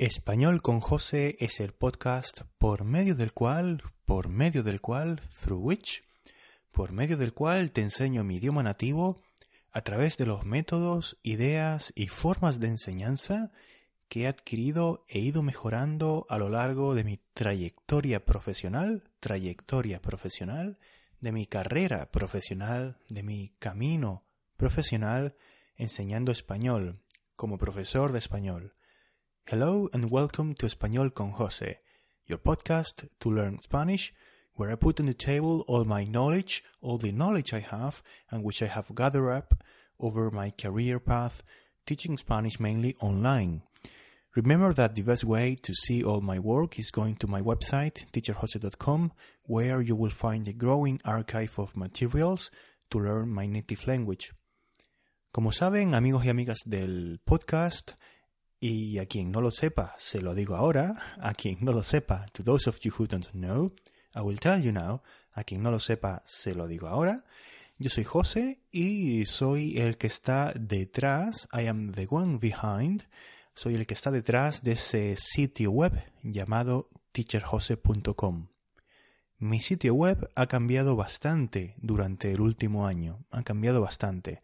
Español con José es el podcast por medio del cual, por medio del cual, through which, por medio del cual te enseño mi idioma nativo a través de los métodos, ideas y formas de enseñanza que he adquirido e ido mejorando a lo largo de mi trayectoria profesional, trayectoria profesional, de mi carrera profesional, de mi camino profesional enseñando español como profesor de español. Hello and welcome to Español con José, your podcast to learn Spanish, where I put on the table all my knowledge, all the knowledge I have, and which I have gathered up over my career path, teaching Spanish mainly online. Remember that the best way to see all my work is going to my website, teacherjose.com, where you will find a growing archive of materials to learn my native language. Como saben, amigos y amigas del podcast, y a quien no lo sepa, se lo digo ahora, a quien no lo sepa, to those of you who don't know, I will tell you now, a quien no lo sepa, se lo digo ahora. Yo soy José y soy el que está detrás, I am the one behind, soy el que está detrás de ese sitio web llamado teacherjose.com. Mi sitio web ha cambiado bastante durante el último año, ha cambiado bastante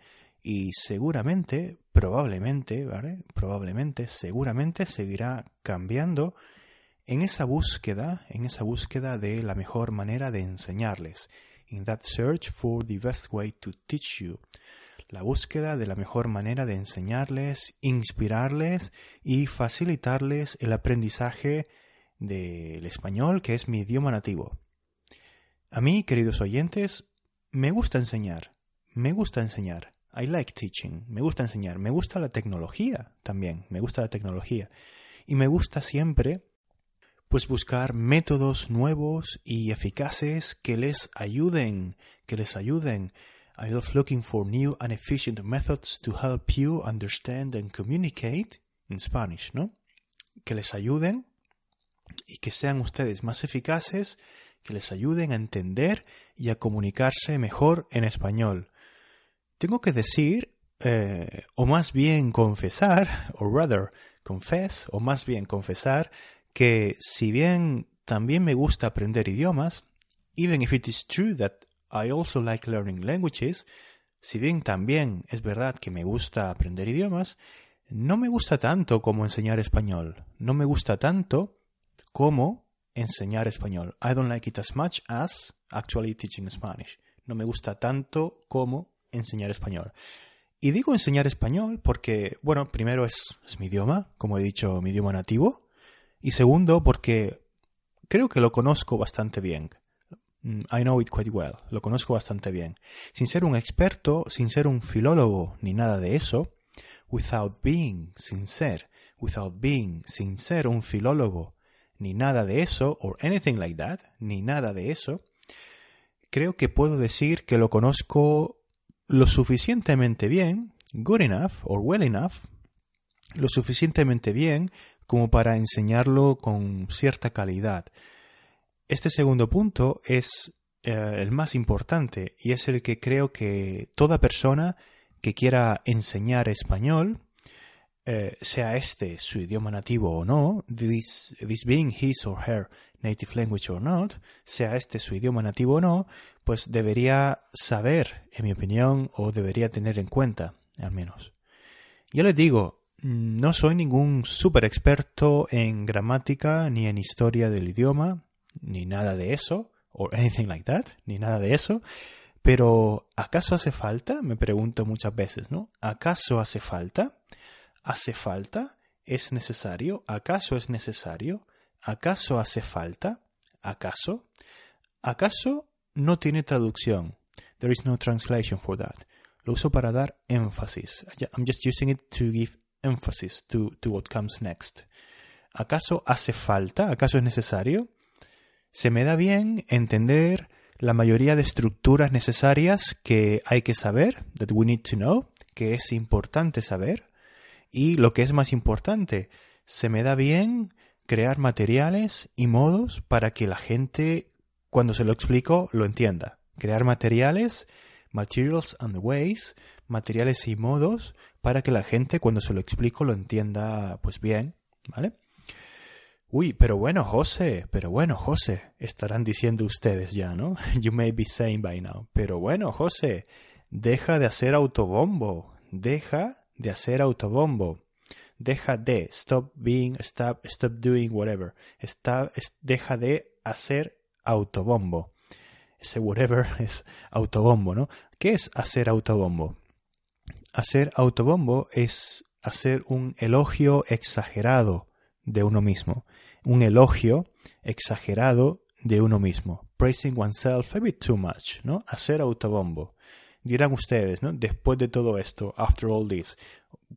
y seguramente, probablemente, ¿vale? Probablemente, seguramente seguirá cambiando en esa búsqueda, en esa búsqueda de la mejor manera de enseñarles. In that search for the best way to teach you. La búsqueda de la mejor manera de enseñarles, inspirarles y facilitarles el aprendizaje del español, que es mi idioma nativo. A mí, queridos oyentes, me gusta enseñar. Me gusta enseñar. I like teaching. Me gusta enseñar. Me gusta la tecnología también. Me gusta la tecnología. Y me gusta siempre pues buscar métodos nuevos y eficaces que les ayuden, que les ayuden. I love looking for new and efficient methods to help you understand and communicate in Spanish, ¿no? Que les ayuden y que sean ustedes más eficaces, que les ayuden a entender y a comunicarse mejor en español. Tengo que decir, eh, o más bien confesar, o rather confess, o más bien confesar, que si bien también me gusta aprender idiomas, even if it is true that I also like learning languages, si bien también es verdad que me gusta aprender idiomas, no me gusta tanto como enseñar español. No me gusta tanto como enseñar español. I don't like it as much as actually teaching Spanish. No me gusta tanto como enseñar español. Y digo enseñar español porque, bueno, primero es, es, mi idioma, como he dicho, mi idioma nativo. Y segundo, porque creo que lo conozco bastante bien. I know it quite well. Lo conozco bastante bien. Sin ser un experto, sin ser un filólogo, ni nada de eso, without being, sin ser, without being, sin ser un filólogo, ni nada de eso, or anything like that, ni nada de eso, creo que puedo decir que lo conozco lo suficientemente bien, good enough or well enough, lo suficientemente bien como para enseñarlo con cierta calidad. Este segundo punto es eh, el más importante y es el que creo que toda persona que quiera enseñar español, eh, sea este su idioma nativo o no, this, this being his or her native language or not, sea este su idioma nativo o no, pues debería saber, en mi opinión, o debería tener en cuenta, al menos. Yo les digo, no soy ningún super experto en gramática ni en historia del idioma, ni nada de eso, o anything like that, ni nada de eso, pero ¿acaso hace falta? Me pregunto muchas veces, ¿no? ¿Acaso hace falta? ¿Hace falta? ¿Es necesario? ¿Acaso es necesario? ¿Acaso hace falta? ¿Acaso? ¿Acaso no tiene traducción? There is no translation for that. Lo uso para dar énfasis. I'm just using it to give emphasis to, to what comes next. ¿Acaso hace falta? ¿Acaso es necesario? Se me da bien entender la mayoría de estructuras necesarias que hay que saber, that we need to know, que es importante saber. Y lo que es más importante, se me da bien crear materiales y modos para que la gente, cuando se lo explico, lo entienda. Crear materiales, materials and ways, materiales y modos para que la gente, cuando se lo explico, lo entienda pues bien, ¿vale? Uy, pero bueno, José, pero bueno, José, estarán diciendo ustedes ya, ¿no? You may be saying by now. Pero bueno, José, deja de hacer autobombo. Deja de hacer autobombo. Deja de, stop being, stop, stop doing whatever. Está, deja de hacer autobombo. Ese whatever es autobombo, ¿no? ¿Qué es hacer autobombo? Hacer autobombo es hacer un elogio exagerado de uno mismo. Un elogio exagerado de uno mismo. Praising oneself a bit too much, ¿no? Hacer autobombo. Dirán ustedes, ¿no? Después de todo esto, after all this.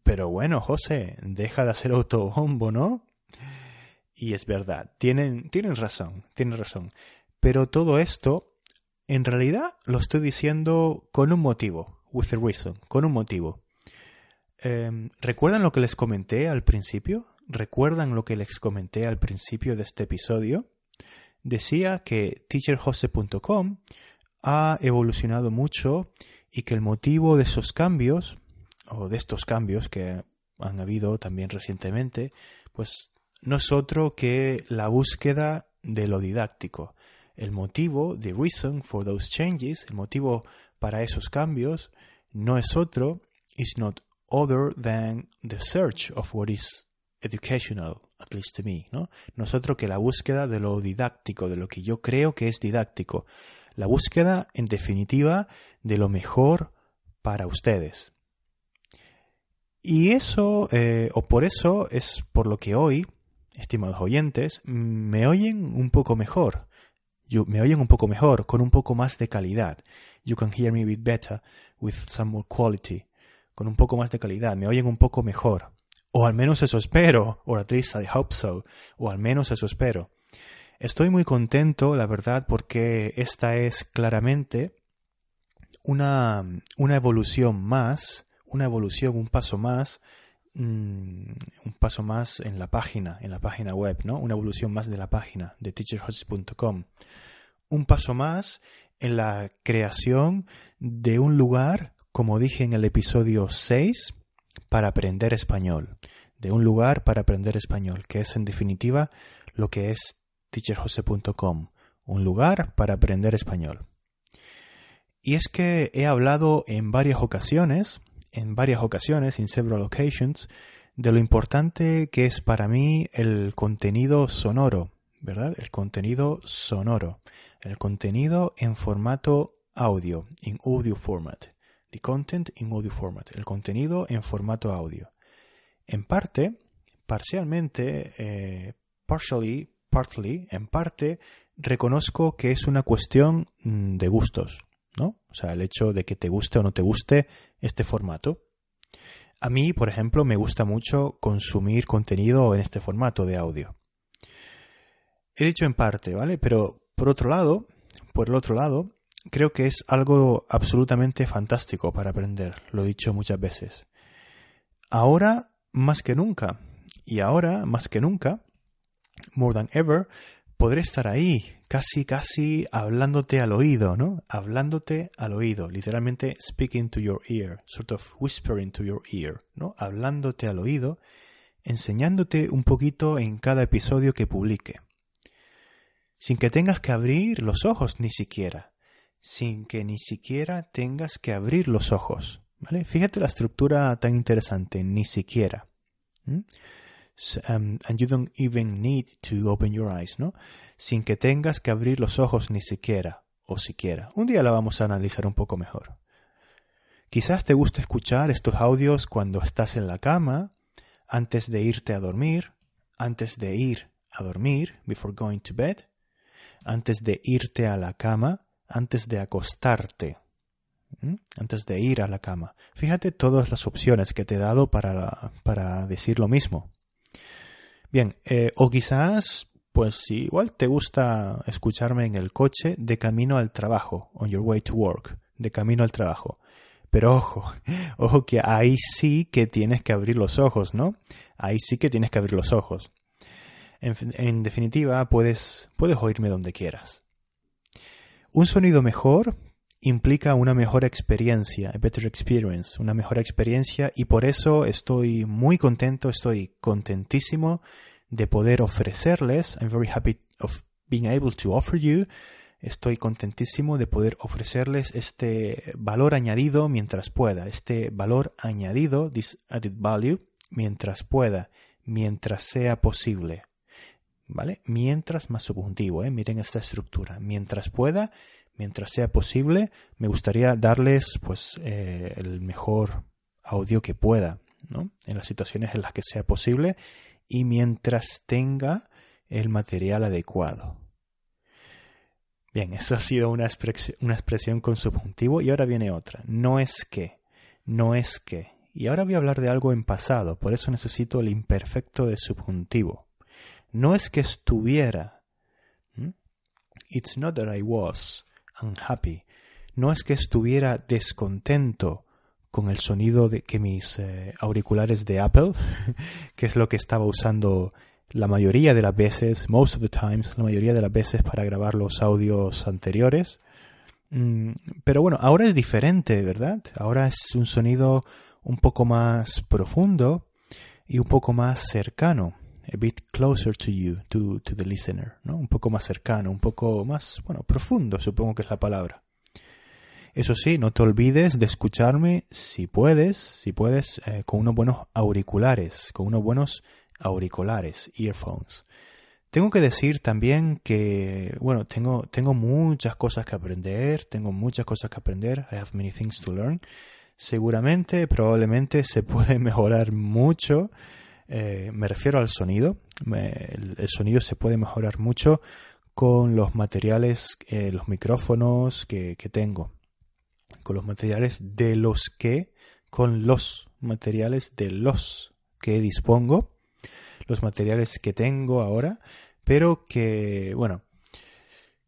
Pero bueno, José, deja de hacer autobombo, ¿no? Y es verdad, tienen, tienen razón, tienen razón. Pero todo esto, en realidad, lo estoy diciendo con un motivo, with a reason, con un motivo. Em, ¿Recuerdan lo que les comenté al principio? ¿Recuerdan lo que les comenté al principio de este episodio? Decía que teacherjose.com ha evolucionado mucho y que el motivo de esos cambios, o de estos cambios que han habido también recientemente, pues no es otro que la búsqueda de lo didáctico. El motivo, the reason for those changes, el motivo para esos cambios, no es otro, is not other than the search of what is educational, at least to me, ¿no? No que la búsqueda de lo didáctico, de lo que yo creo que es didáctico. La búsqueda, en definitiva, de lo mejor para ustedes. Y eso, eh, o por eso, es por lo que hoy, estimados oyentes, me oyen un poco mejor. me oyen un poco mejor, con un poco más de calidad. You can hear me a bit better, with some more quality. Con un poco más de calidad, me oyen un poco mejor. O al menos eso espero, or I hope so, o al menos eso espero. Estoy muy contento, la verdad, porque esta es claramente una, una evolución más, una evolución, un paso más, mm, un paso más en la página, en la página web, ¿no? Una evolución más de la página de teacherhotz.com. Un paso más en la creación de un lugar, como dije en el episodio 6, para aprender español. De un lugar para aprender español, que es en definitiva lo que es teacherjose.com, un lugar para aprender español. Y es que he hablado en varias ocasiones, en varias ocasiones, in several occasions, de lo importante que es para mí el contenido sonoro, ¿verdad? El contenido sonoro, el contenido en formato audio, in audio format. The content in audio format, el contenido en formato audio. En parte, parcialmente, eh, partially, partly, en parte, reconozco que es una cuestión mm, de gustos, ¿no? O sea, el hecho de que te guste o no te guste este formato. A mí, por ejemplo, me gusta mucho consumir contenido en este formato de audio. He dicho en parte, ¿vale? Pero por otro lado, por el otro lado, creo que es algo absolutamente fantástico para aprender, lo he dicho muchas veces. Ahora más que nunca, y ahora más que nunca, more than ever, podré estar ahí, casi, casi hablándote al oído, ¿no? Hablándote al oído, literalmente speaking to your ear, sort of whispering to your ear, ¿no? Hablándote al oído, enseñándote un poquito en cada episodio que publique. Sin que tengas que abrir los ojos ni siquiera, sin que ni siquiera tengas que abrir los ojos, ¿vale? Fíjate la estructura tan interesante, ni siquiera. Um, and you don't even need to open your eyes, ¿no? Sin que tengas que abrir los ojos ni siquiera, o siquiera. Un día la vamos a analizar un poco mejor. Quizás te guste escuchar estos audios cuando estás en la cama, antes de irte a dormir, antes de ir a dormir, before going to bed, antes de irte a la cama, antes de acostarte, antes de ir a la cama. Fíjate todas las opciones que te he dado para, para decir lo mismo. Bien, eh, o quizás, pues igual te gusta escucharme en el coche de camino al trabajo, on your way to work, de camino al trabajo. Pero ojo, ojo que ahí sí que tienes que abrir los ojos, ¿no? Ahí sí que tienes que abrir los ojos. En, en definitiva, puedes, puedes oírme donde quieras. Un sonido mejor implica una mejor experiencia, a better experience, una mejor experiencia y por eso estoy muy contento, estoy contentísimo de poder ofrecerles. I'm very happy of being able to offer you. Estoy contentísimo de poder ofrecerles este valor añadido mientras pueda, este valor añadido, this added value, mientras pueda, mientras sea posible. ¿Vale? Mientras más subjuntivo, ¿eh? miren esta estructura. Mientras pueda, mientras sea posible, me gustaría darles pues eh, el mejor audio que pueda, ¿no? En las situaciones en las que sea posible y mientras tenga el material adecuado. Bien, eso ha sido una, una expresión con subjuntivo y ahora viene otra. No es que, no es que. Y ahora voy a hablar de algo en pasado, por eso necesito el imperfecto de subjuntivo. No es que estuviera. It's not that I was unhappy. No es que estuviera descontento con el sonido de que mis eh, auriculares de Apple, que es lo que estaba usando la mayoría de las veces, most of the times, la mayoría de las veces para grabar los audios anteriores. Mm, pero bueno, ahora es diferente, ¿verdad? Ahora es un sonido un poco más profundo y un poco más cercano. A bit closer to you, to, to the listener, ¿no? Un poco más cercano, un poco más, bueno, profundo, supongo que es la palabra. Eso sí, no te olvides de escucharme si puedes, si puedes, eh, con unos buenos auriculares, con unos buenos auriculares, earphones. Tengo que decir también que, bueno, tengo, tengo muchas cosas que aprender, tengo muchas cosas que aprender, I have many things to learn. Seguramente, probablemente se puede mejorar mucho. Eh, me refiero al sonido. el, sonido se puede mejorar mucho con los materiales, eh, los micrófonos que, que tengo con los materiales de los que, con los materiales de los que dispongo, los materiales que tengo ahora, pero que, bueno,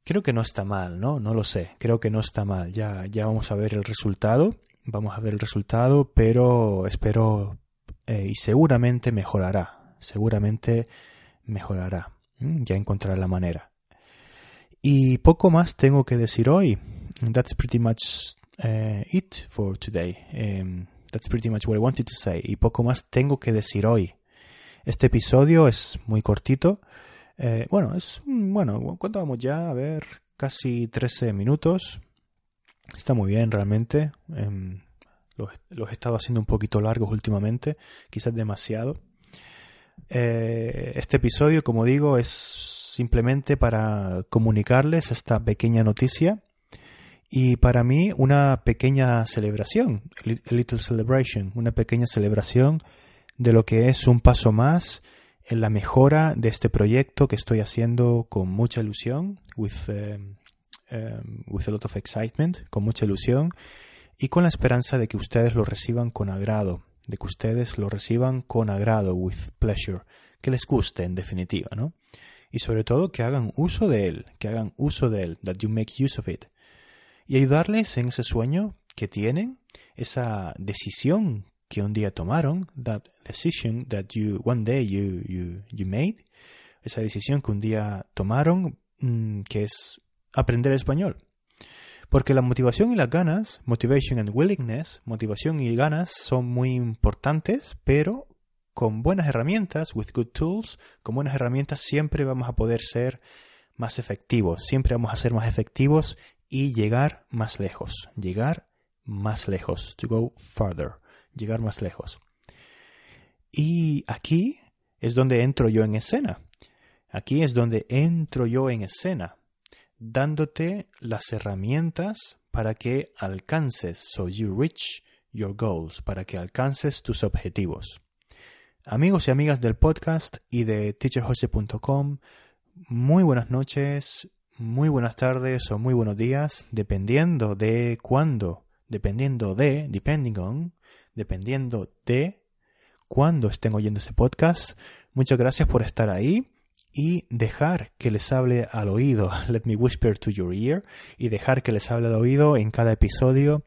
creo que no está mal, ¿no? No lo sé, creo que no está mal. Ya, ya vamos a ver el resultado, vamos a ver el resultado, pero espero eh, y seguramente mejorará, seguramente mejorará. Ya encontrará la manera. Y poco más tengo que decir hoy. That's pretty much uh, it for today. Um, that's pretty much what I wanted to say. Y poco más tengo que decir hoy. Este episodio es muy cortito. Eh, bueno, es bueno. ¿Cuánto vamos ya? A ver, casi 13 minutos. Está muy bien realmente. Um, los, los, he estado haciendo un poquito largos últimamente, quizás demasiado. Eh, este episodio, como digo, es simplemente para comunicarles esta pequeña noticia y para mí una pequeña celebración, a little celebration, una pequeña celebración de lo que es un paso más en la mejora de este proyecto que estoy haciendo con mucha ilusión, with, um, um, with a lot of excitement, con mucha ilusión y con la esperanza de que ustedes lo reciban con agrado, de que ustedes lo reciban con agrado, with pleasure, que les guste en definitiva, ¿no? Y sobre todo que hagan uso de él, que hagan uso de él, that you make use of it y ayudarles en ese sueño que tienen, esa decisión que un día tomaron, that decision that you one day you you you made, esa decisión que un día tomaron mm, que es aprender español. Porque la motivación y las ganas, motivation and willingness, motivación y ganas son muy importantes, pero con buenas herramientas, with good tools, con buenas herramientas siempre vamos a poder ser más efectivos, siempre vamos a ser más efectivos y llegar más lejos, llegar más lejos, to go further, llegar más lejos. Y aquí es donde entro yo en escena. Aquí es donde entro yo en escena, dándote las herramientas para que alcances, so you reach your goals, para que alcances tus objetivos. Amigos y amigas del podcast y de teacherjose.com, muy buenas noches, muy buenas tardes o muy buenos días, dependiendo de cuándo, dependiendo de, depending on, dependiendo de cuándo estén oyendo ese podcast. Muchas gracias por estar ahí y dejar que les hable al oído. Let me whisper to your ear y dejar que les hable al oído en cada episodio.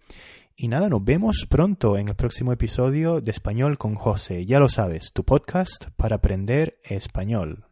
Y nada, nos vemos pronto en el próximo episodio de Español con José. Ya lo sabes, tu podcast para aprender español.